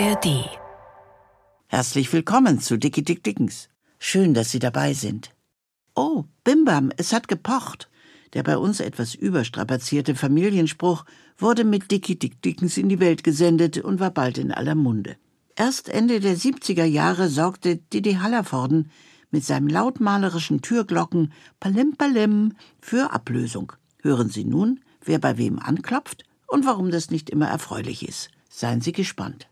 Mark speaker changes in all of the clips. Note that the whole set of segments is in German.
Speaker 1: ARD.
Speaker 2: Herzlich willkommen zu Dicky Dick Dickens. Schön, dass Sie dabei sind. Oh, Bimbam, es hat gepocht. Der bei uns etwas überstrapazierte Familienspruch wurde mit Dicky Dick Dickens in die Welt gesendet und war bald in aller Munde. Erst Ende der 70er Jahre sorgte Didi Hallervorden mit seinem lautmalerischen Türglocken Palim Palim für Ablösung. Hören Sie nun, wer bei wem anklopft und warum das nicht immer erfreulich ist. Seien Sie gespannt.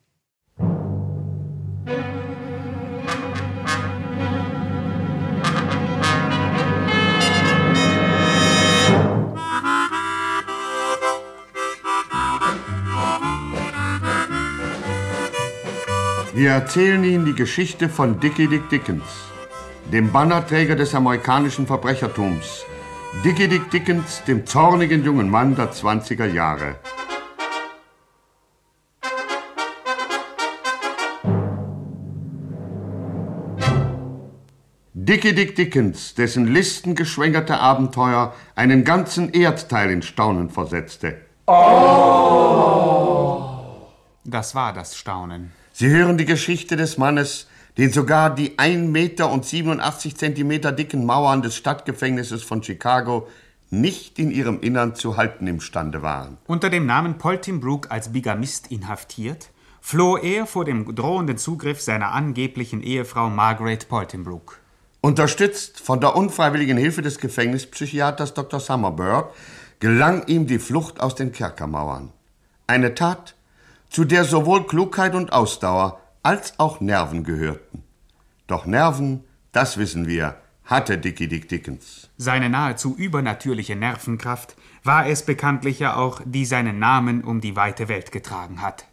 Speaker 3: Wir erzählen Ihnen die Geschichte von Dickie Dick Dickens, dem Bannerträger des amerikanischen Verbrechertums. Dickie Dick Dickens, dem zornigen jungen Mann der 20er Jahre. Dickie Dick Dickens, dessen listengeschwängerte Abenteuer einen ganzen Erdteil in Staunen versetzte.
Speaker 4: Das war das Staunen.
Speaker 3: Sie hören die Geschichte des Mannes, den sogar die 1 Meter und 87 Zentimeter dicken Mauern des Stadtgefängnisses von Chicago nicht in ihrem Innern zu halten imstande waren.
Speaker 4: Unter dem Namen Poltimbrook als Bigamist inhaftiert, floh er vor dem drohenden Zugriff seiner angeblichen Ehefrau Margaret Poltimbrook.
Speaker 3: Unterstützt von der unfreiwilligen Hilfe des Gefängnispsychiaters Dr. Summerbird gelang ihm die Flucht aus den Kerkermauern. Eine Tat, zu der sowohl Klugheit und Ausdauer als auch Nerven gehörten. Doch Nerven, das wissen wir, hatte Dickie Dick Dickens.
Speaker 4: Seine nahezu übernatürliche Nervenkraft war es bekanntlich ja auch, die seinen Namen um die weite Welt getragen hat.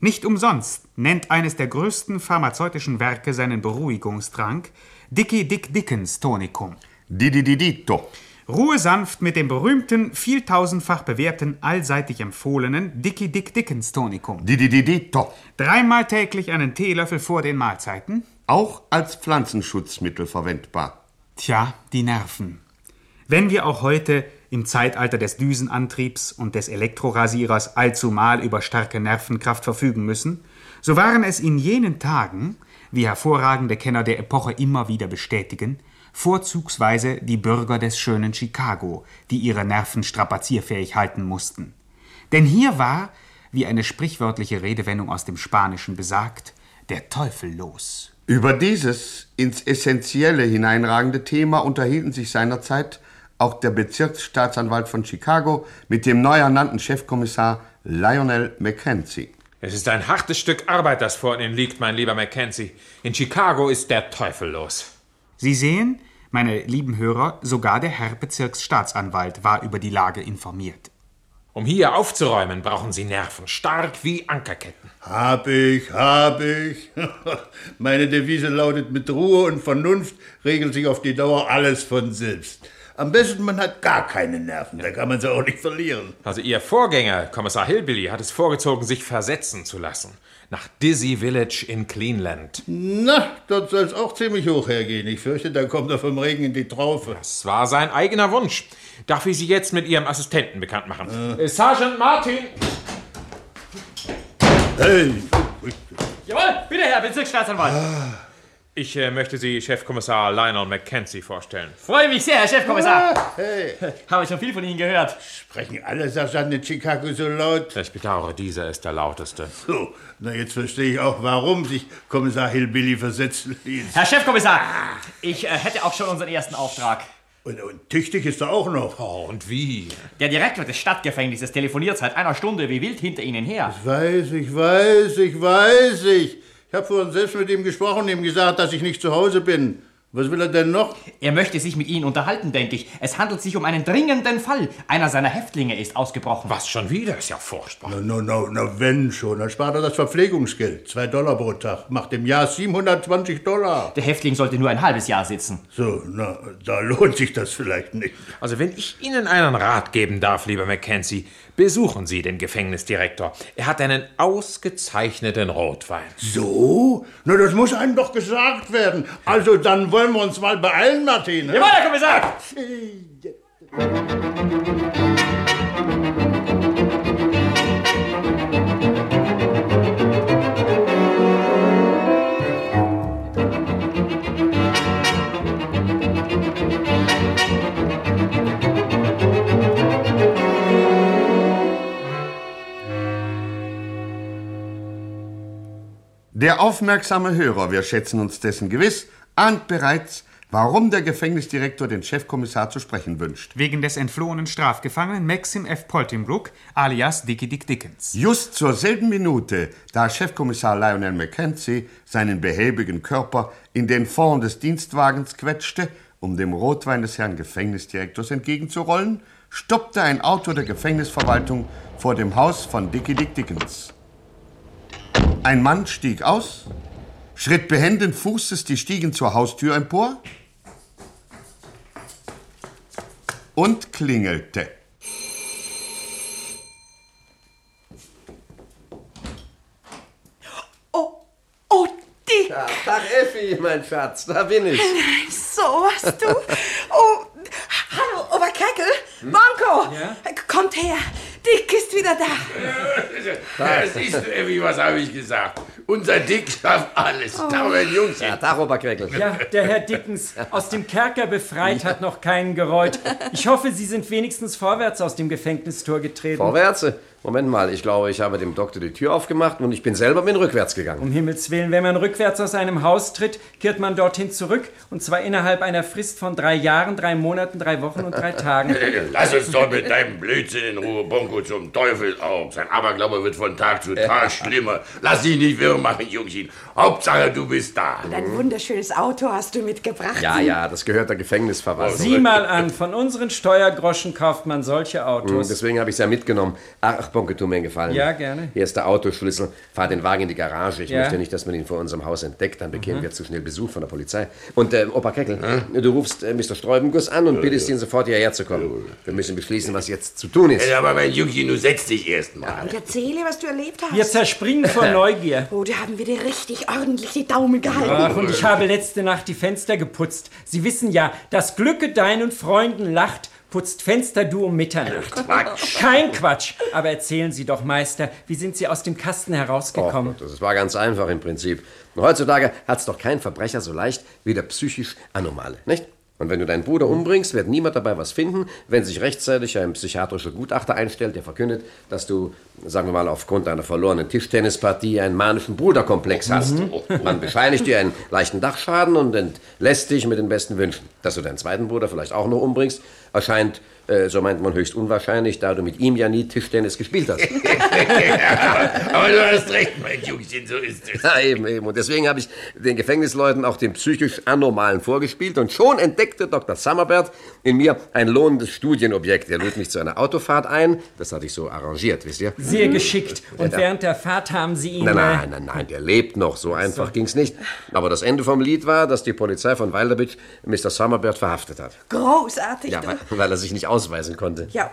Speaker 4: Nicht umsonst nennt eines der größten pharmazeutischen Werke seinen Beruhigungstrank Dickie Dick Dickens Tonikum.
Speaker 3: Didididito.
Speaker 4: Ruhe sanft mit dem berühmten, vieltausendfach bewährten, allseitig empfohlenen Dickie Dick Dickens Tonikum.
Speaker 3: Didididito.
Speaker 4: Dreimal täglich einen Teelöffel vor den Mahlzeiten.
Speaker 3: Auch als Pflanzenschutzmittel verwendbar.
Speaker 4: Tja, die Nerven. Wenn wir auch heute im Zeitalter des Düsenantriebs und des Elektrorasierers allzumal über starke Nervenkraft verfügen müssen, so waren es in jenen Tagen, wie hervorragende Kenner der Epoche immer wieder bestätigen, vorzugsweise die Bürger des schönen Chicago, die ihre Nerven strapazierfähig halten mussten. Denn hier war, wie eine sprichwörtliche Redewendung aus dem Spanischen besagt, der Teufel los.
Speaker 3: Über dieses ins Essentielle hineinragende Thema unterhielten sich seinerzeit auch der Bezirksstaatsanwalt von Chicago mit dem neu ernannten Chefkommissar Lionel Mackenzie.
Speaker 5: Es ist ein hartes Stück Arbeit, das vor Ihnen liegt, mein lieber Mackenzie. In Chicago ist der Teufel los.
Speaker 4: Sie sehen, meine lieben Hörer, sogar der Herr Bezirksstaatsanwalt war über die Lage informiert.
Speaker 5: Um hier aufzuräumen, brauchen Sie Nerven, stark wie Ankerketten.
Speaker 6: Hab ich, hab ich. Meine Devise lautet, mit Ruhe und Vernunft regelt sich auf die Dauer alles von selbst. Am besten, man hat gar keine Nerven, da kann man sie auch nicht verlieren.
Speaker 5: Also Ihr Vorgänger, Kommissar Hillbilly, hat es vorgezogen, sich versetzen zu lassen. Nach Dizzy Village in Cleanland.
Speaker 6: Na, dort soll es auch ziemlich hoch hergehen. Ich fürchte, da kommt er vom Regen in die Traufe.
Speaker 5: Das war sein eigener Wunsch. Darf ich Sie jetzt mit Ihrem Assistenten bekannt machen? Äh. Sergeant Martin!
Speaker 6: Hey!
Speaker 7: Jawohl, bitte, Herr Bezirksstaatsanwalt.
Speaker 5: Ich äh, möchte Sie Chefkommissar Lionel Mackenzie vorstellen.
Speaker 7: Freue mich sehr, Herr Chefkommissar.
Speaker 6: Hey!
Speaker 7: Habe schon viel von Ihnen gehört.
Speaker 6: Sprechen alle Sergeanten in Chicago so laut?
Speaker 5: Ich bedauere, dieser ist der lauteste.
Speaker 6: So, na jetzt verstehe ich auch, warum sich Kommissar Hillbilly versetzen ließ.
Speaker 7: Herr Chefkommissar, ich äh, hätte auch schon unseren ersten Auftrag.
Speaker 6: Und, und tüchtig ist er auch noch.
Speaker 5: Oh, und wie?
Speaker 7: Der Direktor des Stadtgefängnisses telefoniert seit einer Stunde wie wild hinter Ihnen her.
Speaker 6: Ich weiß, ich weiß, ich weiß, ich. Ich habe vorhin selbst mit ihm gesprochen und ihm gesagt, dass ich nicht zu Hause bin. Was will er denn noch?
Speaker 7: Er möchte sich mit Ihnen unterhalten, denke ich. Es handelt sich um einen dringenden Fall. Einer seiner Häftlinge ist ausgebrochen.
Speaker 5: Was schon wieder? Ist ja furchtbar.
Speaker 6: Na, na, na, na, wenn schon. Dann spart er das Verpflegungsgeld. Zwei Dollar pro Tag. Macht im Jahr 720 Dollar.
Speaker 7: Der Häftling sollte nur ein halbes Jahr sitzen.
Speaker 6: So, na, da lohnt sich das vielleicht nicht.
Speaker 5: Also, wenn ich Ihnen einen Rat geben darf, lieber Mackenzie, besuchen Sie den Gefängnisdirektor. Er hat einen ausgezeichneten Rotwein.
Speaker 6: So? Na, das muss einem doch gesagt werden. Also, dann wollen wir uns mal beeilen, Martin. ne?
Speaker 7: Jawohl, Herr Kommissar!
Speaker 3: Der aufmerksame Hörer, wir schätzen uns dessen gewiss, ahnt bereits, warum der Gefängnisdirektor den Chefkommissar zu sprechen wünscht.
Speaker 4: Wegen des entflohenen Strafgefangenen Maxim F. Poltingbrook alias Dickie Dick Dickens.
Speaker 3: Just zur selben Minute, da Chefkommissar Lionel Mackenzie seinen behäbigen Körper in den Fond des Dienstwagens quetschte, um dem Rotwein des Herrn Gefängnisdirektors entgegenzurollen, stoppte ein Auto der Gefängnisverwaltung vor dem Haus von Dickie Dick Dickens. Ein Mann stieg aus, schritt behenden Fußes die Stiegen zur Haustür empor und klingelte.
Speaker 1: Oh, oh, Dick.
Speaker 8: Ja, Tag Effi, mein Schatz, da bin ich.
Speaker 1: So was du. Oh, hallo, Oberkreckel. Bonko.
Speaker 9: Ja?
Speaker 1: Kommt her. Dick ist wieder da.
Speaker 5: Ja, siehst du, Effi, was habe ich gesagt? Unser Dick schafft alles.
Speaker 1: Oh.
Speaker 5: Da, mein Jungchen.
Speaker 8: Ja, Tag, Oberkreckel.
Speaker 9: Ja, der Herr Dickens aus dem Kerker befreit hat noch keinen gereut. Ich hoffe, Sie sind wenigstens vorwärts aus dem Gefängnistor getreten.
Speaker 8: Vorwärts? Moment mal, ich glaube, ich habe dem Doktor die Tür aufgemacht und ich bin selber bin rückwärts gegangen.
Speaker 9: Um Himmels Willen, wenn man rückwärts aus einem Haus tritt, kehrt man dorthin zurück. Und zwar innerhalb einer Frist von drei Jahren, drei Monaten, drei Wochen und drei Tagen.
Speaker 5: Lass uns doch mit deinem Blödsinn in Ruhe, Bonko, zum Teufel auch. Sein Aberglaube wird von Tag zu Tag schlimmer. Lass dich nicht wirr machen, Jungchen. Hauptsache, du bist da.
Speaker 1: Ein wunderschönes Auto hast du mitgebracht.
Speaker 8: Ja, ja, das gehört der Gefängnisverwaltung.
Speaker 9: Sieh mal an, von unseren Steuergroschen kauft man solche
Speaker 8: Hm,
Speaker 9: Autos.
Speaker 8: Deswegen habe ich es ja mitgenommen. Ach, Bonke, tu mir einen Gefallen.
Speaker 9: Ja, gerne.
Speaker 8: Hier ist der Autoschlüssel. Fahr den Wagen in die Garage. Ich
Speaker 9: Ja.
Speaker 8: möchte nicht, dass man ihn vor unserem Haus entdeckt. Dann bekämen
Speaker 9: Mhm.
Speaker 8: wir zu schnell Besuch von der Polizei. Und, äh, Opa Keckel, du rufst äh, Mr. Sträubenguss an und bittest ihn sofort hierher zu kommen. Wir müssen beschließen, was jetzt zu tun ist.
Speaker 5: Ja, aber mein Jungchen, du setz dich erst mal.
Speaker 1: Und erzähle, was du erlebt hast.
Speaker 9: Wir zerspringen vor Neugier.
Speaker 1: Oh, da haben wir dir richtig ordentlich die Daumen gehalten.
Speaker 9: Ach, und ich habe letzte Nacht die Fenster geputzt. Sie wissen ja, das Glücke deinen Freunden lacht, putzt Fenster du um Mitternacht.
Speaker 5: Quatsch.
Speaker 9: Kein Quatsch. Aber erzählen Sie doch, Meister, wie sind Sie aus dem Kasten herausgekommen?
Speaker 8: das war ganz einfach im Prinzip. Heutzutage hat's doch kein Verbrecher so leicht wie der psychisch Anormale, nicht? Und wenn du deinen Bruder umbringst, wird niemand dabei was finden, wenn sich rechtzeitig ein psychiatrischer Gutachter einstellt, der verkündet, dass du, sagen wir mal, aufgrund einer verlorenen Tischtennispartie einen manischen Bruderkomplex hast. Man bescheinigt dir einen leichten Dachschaden und entlässt dich mit den besten Wünschen. Dass du deinen zweiten Bruder vielleicht auch noch umbringst, erscheint, äh, so meint man, höchst unwahrscheinlich, da du mit ihm ja nie Tischtennis gespielt hast.
Speaker 5: Aber du hast recht, mein Jungchen, so ist es.
Speaker 8: Ja, eben, eben. Und deswegen habe ich den Gefängnisleuten auch den psychisch Anormalen vorgespielt und schon entdeckte Dr. Summerbird in mir ein lohnendes Studienobjekt. Er lud mich zu einer Autofahrt ein. Das hatte ich so arrangiert, wisst ihr?
Speaker 9: Sehr geschickt. Und
Speaker 8: Ja.
Speaker 9: während der Fahrt haben Sie ihn...
Speaker 8: Nein,
Speaker 9: äh,
Speaker 8: nein, nein, nein, der lebt noch. So einfach ging's nicht. Aber das Ende vom Lied war, dass die Polizei von Wilderbitch Mr. Summerbird verhaftet hat.
Speaker 1: Großartig,
Speaker 8: Ja, weil, weil er sich nicht ausweisen konnte.
Speaker 1: Ja,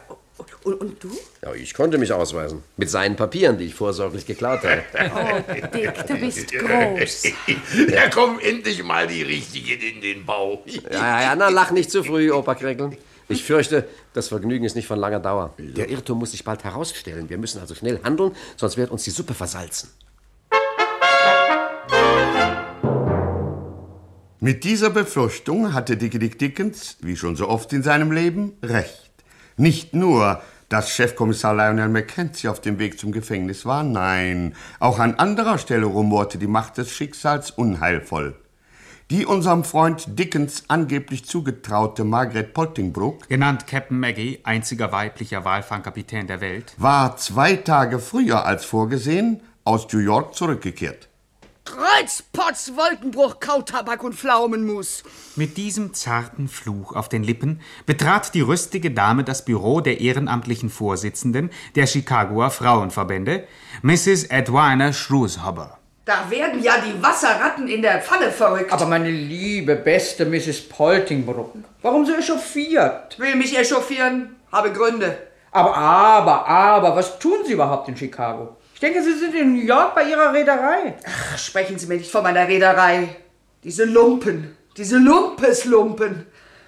Speaker 1: und, und du?
Speaker 8: Ja, ich konnte mich ausweisen. Mit seinen Papieren, die ich vorsorglich geklaut hatte.
Speaker 1: Oh, Dick, du bist groß.
Speaker 5: Da kommt endlich mal die Richtigen in den Bau.
Speaker 8: Ja, ja, ja, na, lach nicht zu früh, Opa Kreckel. Ich fürchte, das Vergnügen ist nicht von langer Dauer. Der Irrtum muss sich bald herausstellen. Wir müssen also schnell handeln, sonst wird uns die Suppe versalzen.
Speaker 3: Mit dieser Befürchtung hatte Dickie Dick Dickens, wie schon so oft in seinem Leben, recht. Nicht nur, dass Chefkommissar Lionel Mackenzie auf dem Weg zum Gefängnis war, nein, auch an anderer Stelle rumorte die Macht des Schicksals unheilvoll. Die unserem Freund Dickens angeblich zugetraute Margaret Pottingbrook
Speaker 4: Genannt Captain Maggie, einziger weiblicher Walfangkapitän der Welt.
Speaker 3: war zwei Tage früher als vorgesehen aus New York zurückgekehrt.
Speaker 1: Kreuzpotz, Wolkenbruch, Kautabak und Pflaumenmus.
Speaker 4: Mit diesem zarten Fluch auf den Lippen betrat die rüstige Dame das Büro der ehrenamtlichen Vorsitzenden der Chicagoer Frauenverbände, Mrs. Edwina Shrewshaber.
Speaker 10: Da werden ja die Wasserratten in der Pfanne verrückt.
Speaker 11: Aber meine liebe, beste Mrs. Poltingbrook, warum so echauffiert?
Speaker 10: Will mich echauffieren, habe Gründe.
Speaker 11: Aber, aber, aber, was tun Sie überhaupt in Chicago? Ich denke, Sie sind in New York bei Ihrer Reederei.
Speaker 10: Ach, sprechen Sie mir nicht von meiner Reederei. Diese Lumpen, diese Lumpeslumpen.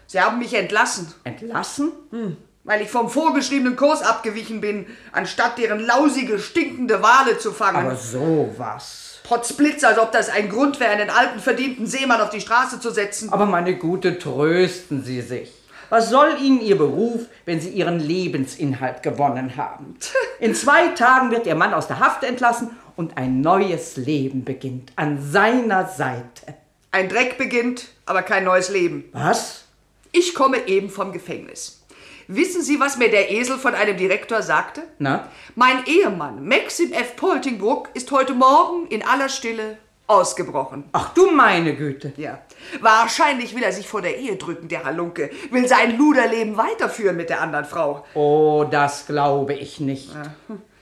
Speaker 10: Sie haben mich entlassen.
Speaker 11: Entlassen?
Speaker 10: Hm. Weil ich vom vorgeschriebenen Kurs abgewichen bin, anstatt deren lausige, stinkende Wale zu fangen.
Speaker 11: Aber sowas.
Speaker 10: Potzblitz, als ob das ein Grund wäre, einen alten, verdienten Seemann auf die Straße zu setzen.
Speaker 11: Aber meine Gute, trösten Sie sich. Was soll Ihnen Ihr Beruf, wenn Sie Ihren Lebensinhalt gewonnen haben? In zwei Tagen wird Ihr Mann aus der Haft entlassen und ein neues Leben beginnt an seiner Seite.
Speaker 10: Ein Dreck beginnt, aber kein neues Leben.
Speaker 11: Was?
Speaker 10: Ich komme eben vom Gefängnis. Wissen Sie, was mir der Esel von einem Direktor sagte?
Speaker 11: Na?
Speaker 10: Mein Ehemann, Maxim F. Poltingbrook, ist heute Morgen in aller Stille ausgebrochen.
Speaker 11: Ach du meine Güte.
Speaker 10: Ja. Wahrscheinlich will er sich vor der Ehe drücken, der Halunke. Will sein Luderleben weiterführen mit der anderen Frau.
Speaker 11: Oh, das glaube ich nicht.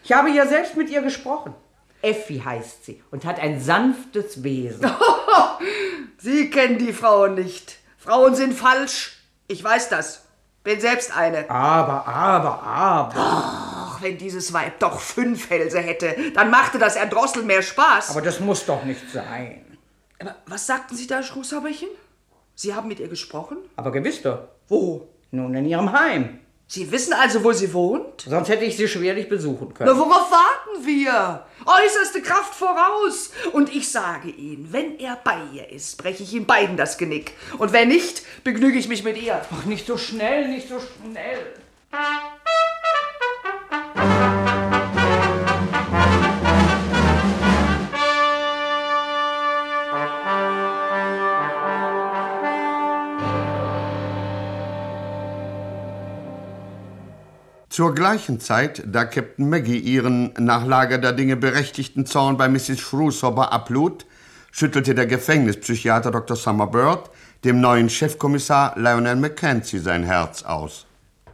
Speaker 11: Ich habe ja selbst mit ihr gesprochen. Effi heißt sie und hat ein sanftes Wesen.
Speaker 10: Sie kennen die Frauen nicht. Frauen sind falsch. Ich weiß das. Bin selbst eine.
Speaker 11: Aber, aber, aber.
Speaker 10: Wenn dieses Weib doch fünf Hälse hätte, dann machte das Erdrosseln mehr Spaß.
Speaker 11: Aber das muss doch nicht sein.
Speaker 10: Aber was sagten Sie da, Schrußhaberchen? Sie haben mit ihr gesprochen?
Speaker 11: Aber gewiss doch.
Speaker 10: Wo?
Speaker 11: Nun, in ihrem Heim.
Speaker 10: Sie wissen also, wo sie wohnt?
Speaker 11: Sonst hätte ich sie schwerlich besuchen können.
Speaker 10: Na, worauf warten wir? Äußerste Kraft voraus. Und ich sage Ihnen, wenn er bei ihr ist, breche ich ihm beiden das Genick. Und wenn nicht, begnüge ich mich mit ihr.
Speaker 11: Ach, nicht so schnell, nicht so schnell.
Speaker 3: Zur gleichen Zeit, da Captain Maggie ihren nach Lager der Dinge berechtigten Zorn bei Mrs. Shrewshober ablud, schüttelte der Gefängnispsychiater Dr. Summerbird dem neuen Chefkommissar Lionel Mackenzie sein Herz aus.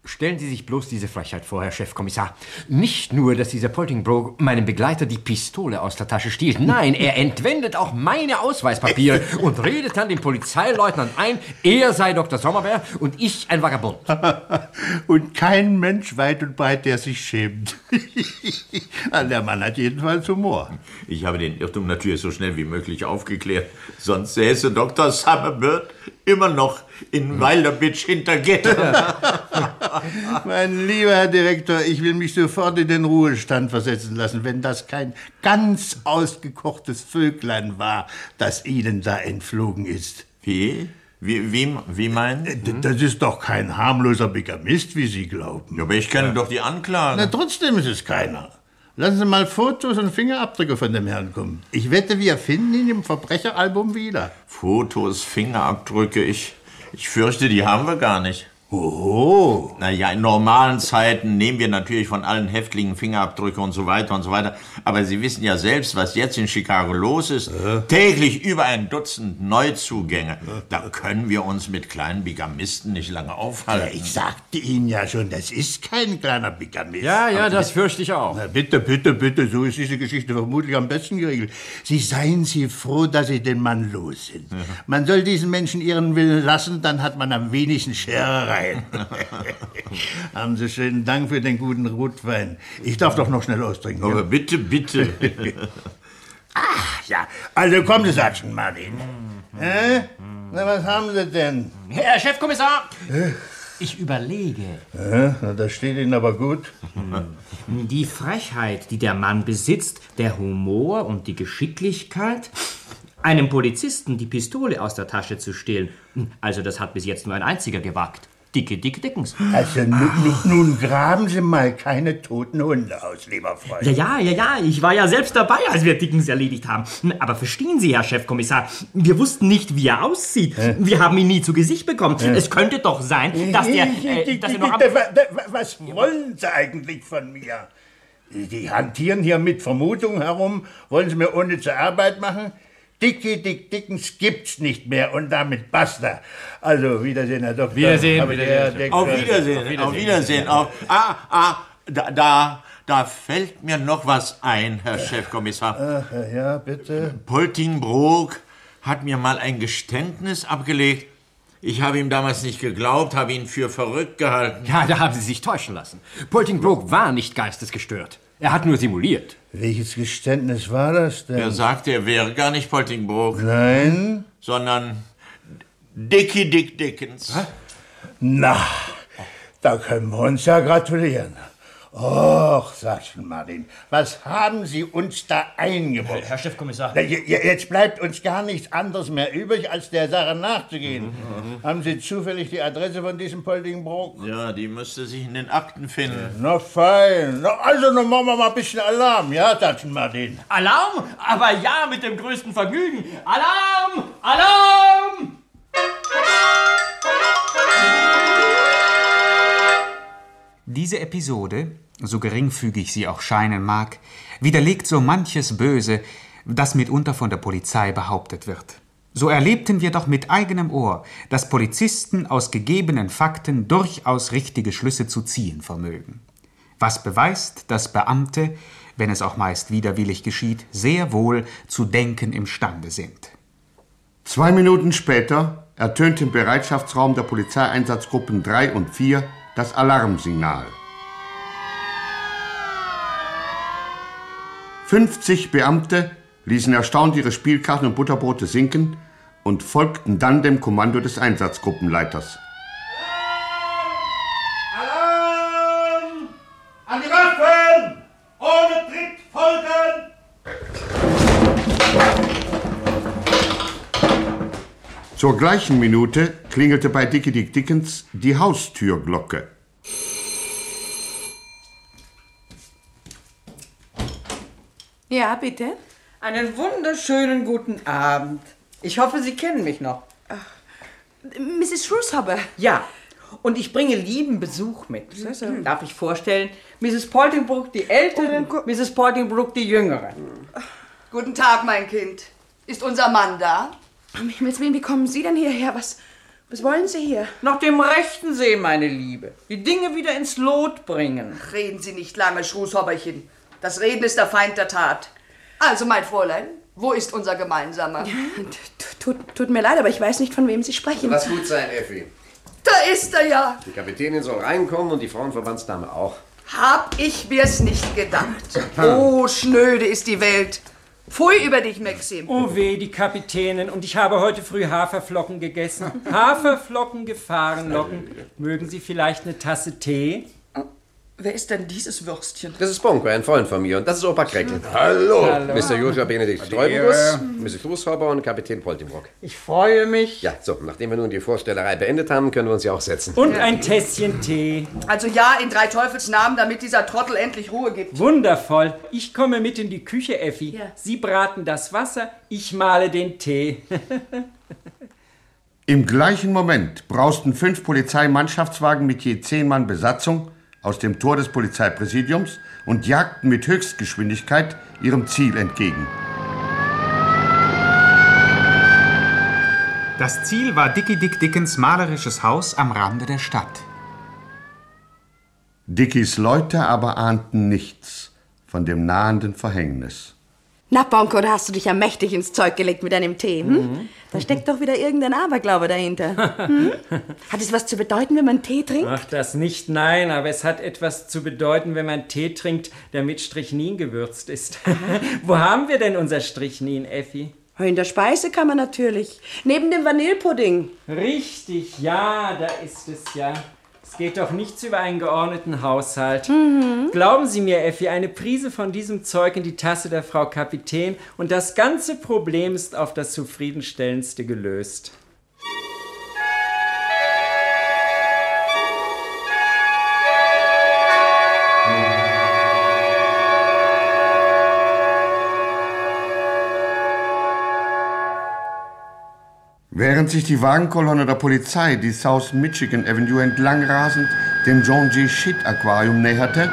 Speaker 7: Stellen Sie sich bloß diese Frechheit vor, Herr Chefkommissar. Nicht nur, dass dieser Poltingbroke meinem Begleiter die Pistole aus der Tasche stiehlt. Nein, er entwendet auch meine Ausweispapiere und redet dann dem Polizeileutnant ein, er sei Dr. Sommerberg und ich ein Vagabund.
Speaker 6: und kein Mensch weit und breit, der sich schämt. der Mann hat jedenfalls Humor.
Speaker 5: Ich habe den Irrtum natürlich so schnell wie möglich aufgeklärt. Sonst säße Dr. Summerbird immer noch in Wilder Bitch hinter Gitter.
Speaker 6: mein lieber Herr Direktor, ich will mich sofort in den Ruhestand versetzen lassen, wenn das kein ganz ausgekochtes Vöglein war, das Ihnen da entflogen ist.
Speaker 5: Wie? Wie, wie, wie meinen?
Speaker 6: Hm? Das ist doch kein harmloser Bigamist, wie Sie glauben.
Speaker 5: Ja, aber ich kenne ja. doch die Anklage.
Speaker 6: Na, trotzdem ist es keiner. Lassen Sie mal Fotos und Fingerabdrücke von dem Herrn kommen. Ich wette, wir finden ihn im Verbrecheralbum wieder.
Speaker 5: Fotos, Fingerabdrücke, ich, ich fürchte, die haben wir gar nicht.
Speaker 6: Oh.
Speaker 5: Naja, in normalen Zeiten nehmen wir natürlich von allen Häftlingen Fingerabdrücke und so weiter und so weiter. Aber Sie wissen ja selbst, was jetzt in Chicago los ist.
Speaker 6: Äh.
Speaker 5: Täglich über ein Dutzend Neuzugänge. Da können wir uns mit kleinen Bigamisten nicht lange aufhalten.
Speaker 6: Ja, ich sagte Ihnen ja schon, das ist kein kleiner Bigamist.
Speaker 7: Ja, ja, das fürchte ich auch.
Speaker 6: Na, bitte, bitte, bitte, so ist diese Geschichte vermutlich am besten geregelt. Sie seien Sie froh, dass Sie den Mann los sind. Ja. Man soll diesen Menschen ihren Willen lassen, dann hat man am wenigsten Schererei. Haben Sie schönen Dank für den guten Rotwein. Ich darf doch noch schnell austrinken.
Speaker 5: Aber ja? bitte, bitte.
Speaker 6: Ach ja, also kommen Sie, Satschen, Martin. Äh? Na, was haben Sie denn?
Speaker 7: Herr Chefkommissar! Ich überlege.
Speaker 6: Ja, na, das steht Ihnen aber gut.
Speaker 7: Die Frechheit, die der Mann besitzt, der Humor und die Geschicklichkeit, einem Polizisten die Pistole aus der Tasche zu stehlen. Also das hat bis jetzt nur ein einziger gewagt. Dicke, dicke Dickens.
Speaker 6: Also nun, nun, nun graben Sie mal keine toten Hunde aus, lieber Freund.
Speaker 7: Ja, ja, ja, ja, ich war ja selbst dabei, als wir Dickens erledigt haben. Aber verstehen Sie, Herr Chefkommissar, wir wussten nicht, wie er aussieht.
Speaker 6: Hä?
Speaker 7: Wir haben ihn nie zu Gesicht bekommen.
Speaker 6: Hä?
Speaker 7: Es könnte doch sein, dass der... Äh, dass er noch am
Speaker 6: Was wollen Sie eigentlich von mir? Die hantieren hier mit Vermutungen herum. Wollen Sie mir ohne zur Arbeit machen? Dicke Dick Dickens gibt's nicht mehr und damit basta. Also, Wiedersehen, Herr Doktor.
Speaker 7: Wiedersehen, Wiedersehen.
Speaker 6: der- der-
Speaker 5: Auf Wiedersehen, auf Wiedersehen. Auf, ah, ah, da, da, da fällt mir noch was ein, Herr Chefkommissar.
Speaker 6: Ach, ja, bitte.
Speaker 5: Poltingbrook hat mir mal ein Geständnis abgelegt. Ich habe ihm damals nicht geglaubt, habe ihn für verrückt gehalten.
Speaker 7: Ja, da haben Sie sich täuschen lassen. Poltingbroke war nicht geistesgestört. Er hat nur simuliert.
Speaker 6: Welches Geständnis war das denn?
Speaker 5: Er sagte, er wäre gar nicht Poltingbrook,
Speaker 6: Nein?
Speaker 5: sondern Dickie Dick Dickens.
Speaker 6: Na, da können wir uns ja gratulieren. Och, sagte Martin, was haben Sie uns da eingebaut?
Speaker 12: Herr Chefkommissar.
Speaker 6: Jetzt bleibt uns gar nichts anderes mehr übrig, als der Sache nachzugehen. Haben Sie zufällig die Adresse von diesem Poldingbrook?
Speaker 12: Ja, die müsste sich in den Akten finden.
Speaker 6: Na fein. Na, also, dann machen wir mal ein bisschen Alarm, ja, sagte Martin.
Speaker 12: Alarm? Aber ja, mit dem größten Vergnügen. Alarm! Alarm!
Speaker 4: Diese Episode, so geringfügig sie auch scheinen mag, widerlegt so manches Böse, das mitunter von der Polizei behauptet wird. So erlebten wir doch mit eigenem Ohr, dass Polizisten aus gegebenen Fakten durchaus richtige Schlüsse zu ziehen vermögen. Was beweist, dass Beamte, wenn es auch meist widerwillig geschieht, sehr wohl zu denken imstande sind.
Speaker 3: Zwei Minuten später ertönt im Bereitschaftsraum der Polizeieinsatzgruppen 3 und 4 das Alarmsignal. 50 Beamte ließen erstaunt ihre Spielkarten und Butterbrote sinken und folgten dann dem Kommando des Einsatzgruppenleiters.
Speaker 6: Alarm! An die Waffen! Ohne Tritt folgen!
Speaker 3: Zur gleichen Minute klingelte bei Dickie Dick Dickens die Haustürglocke.
Speaker 11: Ja, bitte? Einen wunderschönen guten Abend. Ich hoffe, Sie kennen mich noch.
Speaker 10: Mrs. Shrewshaber.
Speaker 11: Ja, und ich bringe lieben Besuch mit. Darf ich vorstellen? Mrs. Poltingbrook, die Ältere, Mrs. Poltingbrook, die Jüngere.
Speaker 10: Guten Tag, mein Kind. Ist unser Mann da?
Speaker 1: Um Himmels Willen, wie kommen Sie denn hierher? Was, was wollen Sie hier?
Speaker 11: Nach dem rechten See, meine Liebe. Die Dinge wieder ins Lot bringen.
Speaker 10: Reden Sie nicht lange, Schrußhobberchen. Das Reden ist der Feind der Tat. Also, mein Fräulein, wo ist unser gemeinsamer?
Speaker 1: Tut, tut mir leid, aber ich weiß nicht, von wem Sie sprechen.
Speaker 8: Lass gut sein, Effi.
Speaker 10: Da ist er ja.
Speaker 8: Die Kapitänin soll reinkommen und die Frauenverbandsdame auch.
Speaker 10: Hab ich mir's nicht gedacht. Oh, schnöde ist die Welt. Pfui über dich, Maxim.
Speaker 9: Oh weh, die Kapitänin. Und ich habe heute früh Haferflocken gegessen. Haferflocken, Gefahrenlocken. Mögen Sie vielleicht eine Tasse Tee?
Speaker 10: Wer ist denn dieses Würstchen?
Speaker 8: Das ist Bonko, ein Freund von mir. Und das ist Opa Kreckel.
Speaker 5: Hallo.
Speaker 9: Hallo.
Speaker 8: Mr. Joshua Benedikt Sträubus, Mrs. Fußhauber und Kapitän Poltimbrock.
Speaker 11: Ich freue mich.
Speaker 8: Ja, so, nachdem wir nun die Vorstellerei beendet haben, können wir uns ja auch setzen.
Speaker 9: Und ein Tässchen Tee.
Speaker 10: Also ja, in drei Teufels Namen, damit dieser Trottel endlich Ruhe gibt.
Speaker 9: Wundervoll. Ich komme mit in die Küche, Effi.
Speaker 10: Ja.
Speaker 9: Sie braten das Wasser, ich male den Tee.
Speaker 3: Im gleichen Moment brausten fünf Polizeimannschaftswagen mit je zehn Mann Besatzung aus dem Tor des Polizeipräsidiums und jagten mit Höchstgeschwindigkeit ihrem Ziel entgegen.
Speaker 4: Das Ziel war Dickie Dick Dickens malerisches Haus am Rande der Stadt.
Speaker 3: Dickies Leute aber ahnten nichts von dem nahenden Verhängnis.
Speaker 1: Na, Bonko, da hast du dich ja mächtig ins Zeug gelegt mit deinem Tee. Hm? Da steckt doch wieder irgendein Aberglaube dahinter. Hm? Hat es was zu bedeuten, wenn man Tee trinkt?
Speaker 9: Ach, das nicht, nein, aber es hat etwas zu bedeuten, wenn man Tee trinkt, der mit Strychnin gewürzt ist. Wo haben wir denn unser Strychnin, Effi?
Speaker 1: In der Speisekammer natürlich. Neben dem Vanillepudding.
Speaker 9: Richtig, ja, da ist es ja. Es geht doch nichts über einen geordneten Haushalt. Glauben Sie mir, Effi, eine Prise von diesem Zeug in die Tasse der Frau Kapitän und das ganze Problem ist auf das zufriedenstellendste gelöst.
Speaker 3: Während sich die Wagenkolonne der Polizei die South Michigan Avenue entlang rasend dem John G. Shit Aquarium näherte,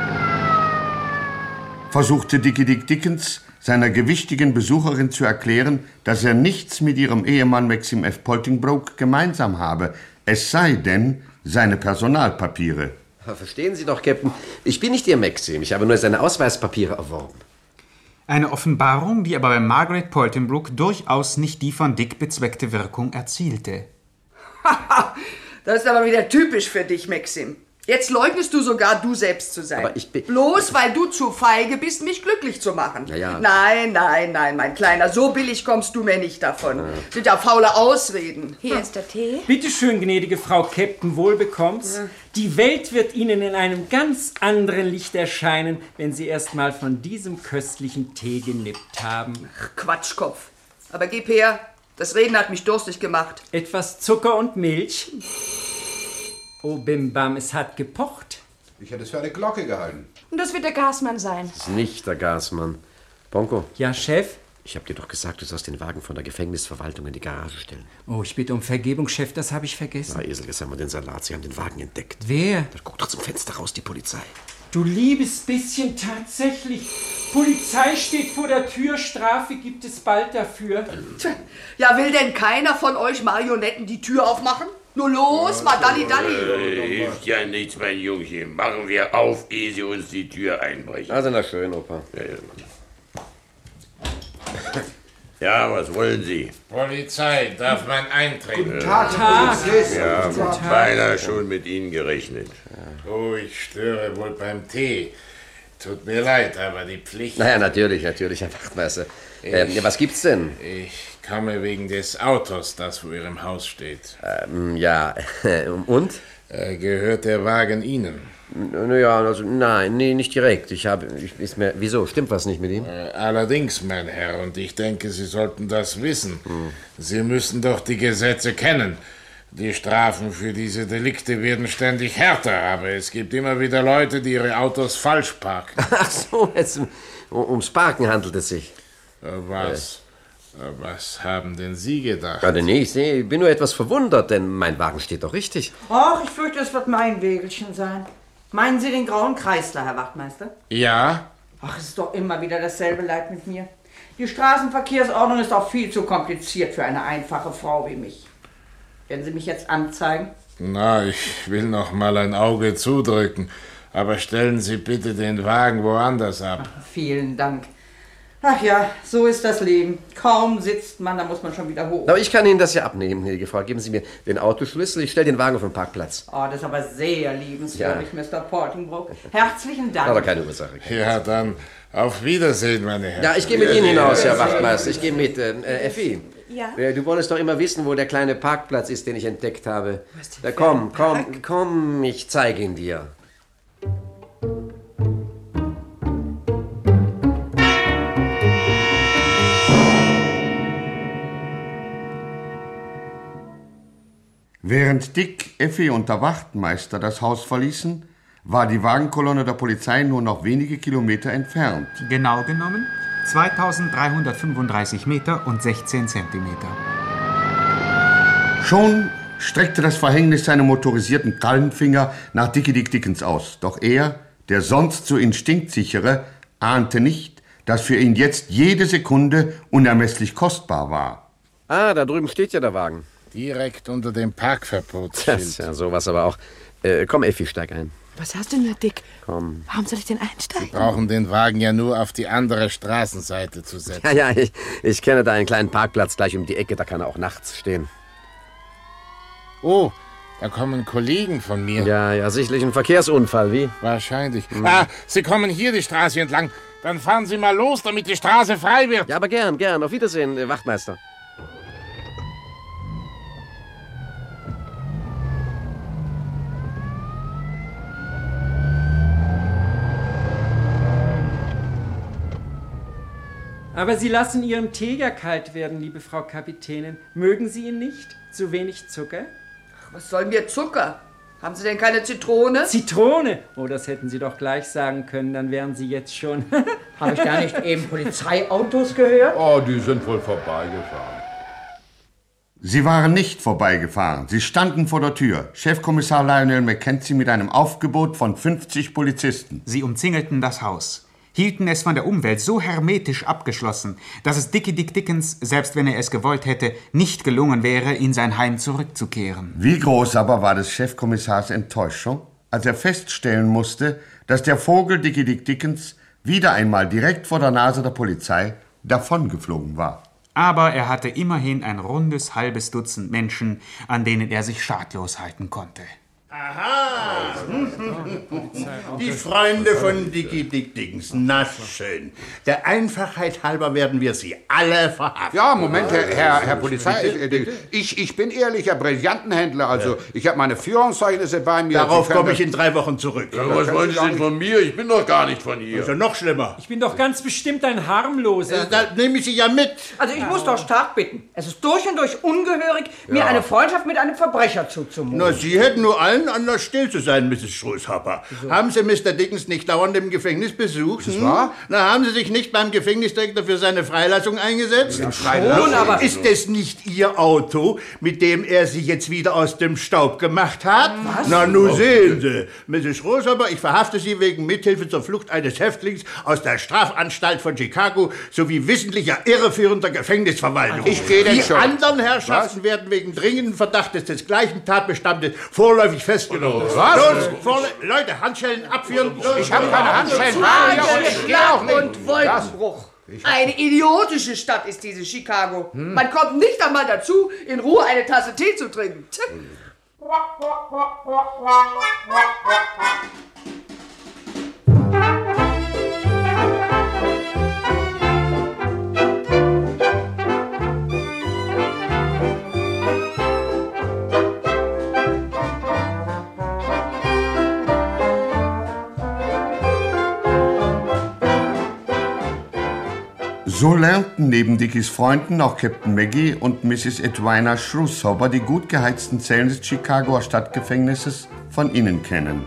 Speaker 3: versuchte Dickie Dick Dickens seiner gewichtigen Besucherin zu erklären, dass er nichts mit ihrem Ehemann Maxim F. Poltingbroke gemeinsam habe, es sei denn seine Personalpapiere.
Speaker 8: Verstehen Sie doch, Captain, ich bin nicht Ihr Maxim, ich habe nur seine Ausweispapiere erworben.
Speaker 4: Eine Offenbarung, die aber bei Margaret Poltenbrook durchaus nicht die von Dick bezweckte Wirkung erzielte.
Speaker 10: Das ist aber wieder typisch für dich, Maxim. Jetzt leugnest du sogar, du selbst zu sein.
Speaker 8: Aber ich bin-
Speaker 10: Bloß weil du zu feige bist, mich glücklich zu machen.
Speaker 8: Ja, ja.
Speaker 10: Nein, nein, nein, mein Kleiner, so billig kommst du mir nicht davon. Sind ja faule Ausreden.
Speaker 1: Hier ist der Tee.
Speaker 9: Bitte schön, gnädige Frau Captain Wohlbekommens. Die Welt wird Ihnen in einem ganz anderen Licht erscheinen, wenn Sie erst mal von diesem köstlichen Tee genippt haben.
Speaker 10: Quatschkopf. Aber gib her, das Reden hat mich durstig gemacht.
Speaker 9: Etwas Zucker und Milch. Oh, Bim Bam, es hat gepocht.
Speaker 13: Ich hätte es für eine Glocke gehalten.
Speaker 1: Und das wird der Gasmann sein.
Speaker 8: Das ist nicht der Gasmann. Bonko.
Speaker 9: Ja, Chef?
Speaker 8: Ich hab dir doch gesagt, du sollst den Wagen von der Gefängnisverwaltung in die Garage stellen.
Speaker 9: Oh, ich bitte um Vergebung, Chef, das habe ich vergessen.
Speaker 8: Na, Esel, jetzt haben wir den Salat. Sie haben den Wagen entdeckt.
Speaker 9: Wer?
Speaker 8: Da guckt doch zum Fenster raus, die Polizei.
Speaker 9: Du liebes bisschen, tatsächlich. Polizei steht vor der Tür, Strafe gibt es bald dafür.
Speaker 10: Tja, Ja, will denn keiner von euch Marionetten die Tür aufmachen? Nur los, mal Dalli Dalli.
Speaker 5: Äh, hilft ja nichts, mein Jungchen. Machen wir auf, ehe sie uns die Tür einbrechen.
Speaker 8: Also, na schön, Opa.
Speaker 5: Ja, ja. Ja, was wollen Sie?
Speaker 14: Polizei, darf man eintreten?
Speaker 5: Guten
Speaker 14: Tag,
Speaker 5: Wir haben beinahe schon mit Ihnen gerechnet.
Speaker 14: Oh, ich störe wohl beim Tee. Tut mir leid, aber die Pflicht.
Speaker 8: Naja, natürlich, natürlich, Herr Wachtmeister. Ähm, was gibt's denn?
Speaker 14: Ich komme wegen des Autos, das vor Ihrem Haus steht.
Speaker 8: Ähm, ja, und?
Speaker 14: Äh, gehört der Wagen Ihnen?
Speaker 8: Naja, also nein, nee, nicht direkt. Ich habe, ich, ist mir, wieso, stimmt was nicht mit ihm?
Speaker 14: Äh, allerdings, mein Herr, und ich denke, Sie sollten das wissen. Sie müssen doch die Gesetze kennen. Die Strafen für diese Delikte werden ständig härter, aber es gibt immer wieder Leute, die ihre Autos falsch parken.
Speaker 8: Ach so, jetzt um- ums Parken handelt es sich.
Speaker 14: Äh, Was? Äh, Was haben denn Sie gedacht?
Speaker 8: Gerade nee, ich seh, ich bin nur etwas verwundert, denn mein Wagen steht doch richtig.
Speaker 11: Ach, ich fürchte, es wird mein Wägelchen sein. Meinen Sie den grauen Kreisler, Herr Wachtmeister?
Speaker 14: Ja?
Speaker 11: Ach, es ist doch immer wieder dasselbe Leid mit mir. Die Straßenverkehrsordnung ist auch viel zu kompliziert für eine einfache Frau wie mich. Werden Sie mich jetzt anzeigen?
Speaker 14: Na, ich will noch mal ein Auge zudrücken. Aber stellen Sie bitte den Wagen woanders ab.
Speaker 11: Vielen Dank. Ach ja, so ist das Leben. Kaum sitzt man, da muss man schon wieder hoch.
Speaker 8: Aber ich kann Ihnen das ja abnehmen, gnädige Frau. Geben Sie mir den Autoschlüssel, ich stelle den Wagen auf den Parkplatz.
Speaker 11: Oh, das ist aber sehr liebenswürdig, Mr. Portingbrook. Herzlichen Dank.
Speaker 8: Aber keine Ursache.
Speaker 14: Ja, dann auf Wiedersehen, meine Herren.
Speaker 8: Ja, ich gehe mit Ihnen hinaus, Herr Wachtmeister. Ich gehe mit. Äh, äh, Effi.
Speaker 1: Ja?
Speaker 8: äh, Du wolltest doch immer wissen, wo der kleine Parkplatz ist, den ich entdeckt habe. Da, komm, komm, komm, ich zeige ihn dir.
Speaker 3: Während Dick, Effi und der Wachtmeister das Haus verließen, war die Wagenkolonne der Polizei nur noch wenige Kilometer entfernt.
Speaker 4: Genau genommen 2335 Meter und 16 Zentimeter.
Speaker 3: Schon streckte das Verhängnis seine motorisierten Krallenfinger nach Dickie Dick Dickens aus. Doch er, der sonst so instinktsichere, ahnte nicht, dass für ihn jetzt jede Sekunde unermesslich kostbar war.
Speaker 8: Ah, da drüben steht ja der Wagen.
Speaker 14: Direkt unter dem
Speaker 8: Das
Speaker 14: Parkverbotsschild.
Speaker 8: ist ja sowas aber auch. Äh, komm, Effi, steig ein.
Speaker 1: Was hast du nur, Dick?
Speaker 8: Komm.
Speaker 1: Warum soll ich denn einsteigen?
Speaker 14: brauchen den Wagen ja nur auf die andere Straßenseite zu setzen.
Speaker 8: Ja, ja, ich, ich kenne da einen kleinen Parkplatz gleich um die Ecke, da kann er auch nachts stehen.
Speaker 14: Oh, da kommen Kollegen von mir.
Speaker 8: Ja, ja, sicherlich ein Verkehrsunfall, wie?
Speaker 14: Wahrscheinlich. Ah, Sie kommen hier die Straße entlang. Dann fahren Sie mal los, damit die Straße frei wird.
Speaker 8: Ja, aber gern, gern. Auf Wiedersehen, äh, Wachtmeister.
Speaker 9: Aber Sie lassen Ihren Tee ja kalt werden, liebe Frau Kapitänin. Mögen Sie ihn nicht? Zu wenig Zucker?
Speaker 10: Was soll mir Zucker? Haben Sie denn keine Zitrone?
Speaker 9: Zitrone! Oh, das hätten Sie doch gleich sagen können, dann wären Sie jetzt schon.
Speaker 11: Habe ich da nicht eben Polizeiautos gehört?
Speaker 13: Oh, die sind wohl vorbeigefahren.
Speaker 3: Sie waren nicht vorbeigefahren. Sie standen vor der Tür. Chefkommissar Lionel Mackenzie mit einem Aufgebot von 50 Polizisten.
Speaker 4: Sie umzingelten das Haus, hielten es von der Umwelt so hermetisch abgeschlossen, dass es Dickie Dick Dickens, selbst wenn er es gewollt hätte, nicht gelungen wäre, in sein Heim zurückzukehren.
Speaker 3: Wie groß aber war des Chefkommissars Enttäuschung, als er feststellen musste, dass der Vogel Dickie Dick Dickens wieder einmal direkt vor der Nase der Polizei davongeflogen war.
Speaker 4: Aber er hatte immerhin ein rundes halbes Dutzend Menschen, an denen er sich schadlos halten konnte.
Speaker 6: Aha! Die Freunde von Dicky Dick Dickens. Na schön. Der Einfachheit halber werden wir sie alle verhaften.
Speaker 15: Ja, Moment, Herr, Herr, Herr Polizei. äh, Ich, ich bin ehrlicher Brillantenhändler. Also, ich habe meine Führungszeugnisse bei mir.
Speaker 6: Darauf komme ich in drei Wochen zurück.
Speaker 5: Ja, was wollen Sie denn von mir? Ich bin doch gar nicht von hier.
Speaker 6: Ist ja noch schlimmer.
Speaker 9: Ich bin doch ganz bestimmt ein harmloser.
Speaker 6: Da nehme ich Sie ja mit.
Speaker 11: Also ich muss doch stark bitten. Es ist durch und durch ungehörig, mir
Speaker 6: Ja.
Speaker 11: eine Freundschaft mit einem Verbrecher zuzumuten.
Speaker 6: Na, Sie hätten nur allen Anlass, still zu sein, Mrs. Schrushopper. Haben Sie Mr. Dickens nicht dauernd im Gefängnis besucht? Hm?
Speaker 15: wahr?
Speaker 6: Na, haben Sie sich nicht beim Gefängnisdirektor für seine Freilassung eingesetzt?
Speaker 15: Ja, Freilassung. Schon, aber-
Speaker 6: Ist es nicht Ihr Auto, mit dem er Sie jetzt wieder aus dem Staub gemacht hat?
Speaker 11: Was?
Speaker 6: Na, nun sehen Sie. Mrs. Schrushopper, ich verhafte Sie wegen Mithilfe zur Flucht eines Häftlings aus der Strafanstalt von Chicago sowie wissentlicher irreführender Gefängnisverwaltung.
Speaker 15: Ich gehe denn
Speaker 6: Die
Speaker 15: schon.
Speaker 6: anderen Herrschaften werden wegen dringenden Verdachtes des gleichen Tatbestandes vorläufig festgenommen.
Speaker 15: Was?
Speaker 6: Los, vorle Leute, Handschellen abführen.
Speaker 15: Ich habe keine Handschellen und gehe auch nicht.
Speaker 10: und Wolkenbruch. Eine idiotische Stadt ist diese Chicago. Man kommt nicht einmal dazu, in Ruhe eine Tasse Tee zu trinken. Tch.
Speaker 3: So lernten neben Dickies Freunden auch Captain Maggie und Mrs. Edwina Shrewshober die gut geheizten Zellen des Chicagoer Stadtgefängnisses von innen kennen.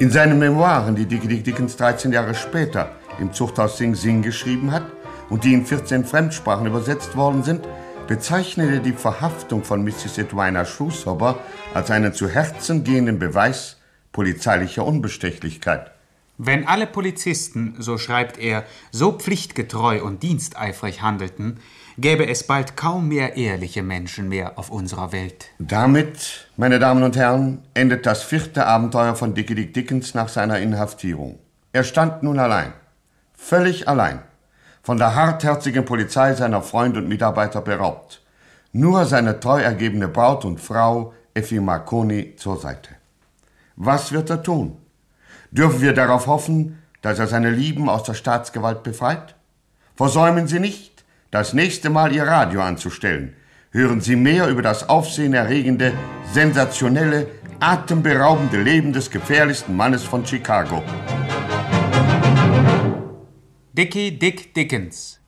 Speaker 3: In seinen Memoiren, die Dickie Dick Dickens 13 Jahre später im Zuchthaus Sing Sing geschrieben hat und die in 14 Fremdsprachen übersetzt worden sind, bezeichnet er die Verhaftung von Mrs. Edwina Shrewshober als einen zu Herzen gehenden Beweis polizeilicher Unbestechlichkeit.
Speaker 4: Wenn alle Polizisten, so schreibt er, so pflichtgetreu und diensteifrig handelten, gäbe es bald kaum mehr ehrliche Menschen mehr auf unserer Welt.
Speaker 3: Damit, meine Damen und Herren, endet das vierte Abenteuer von Dickie Dick Dickens nach seiner Inhaftierung. Er stand nun allein, völlig allein, von der hartherzigen Polizei seiner Freunde und Mitarbeiter beraubt. Nur seine treu ergebene Braut und Frau Effi Marconi zur Seite. Was wird er tun? Dürfen wir darauf hoffen, dass er seine Lieben aus der Staatsgewalt befreit? Versäumen Sie nicht, das nächste Mal Ihr Radio anzustellen. Hören Sie mehr über das aufsehenerregende, sensationelle, atemberaubende Leben des gefährlichsten Mannes von Chicago.
Speaker 4: Dickie Dick Dickens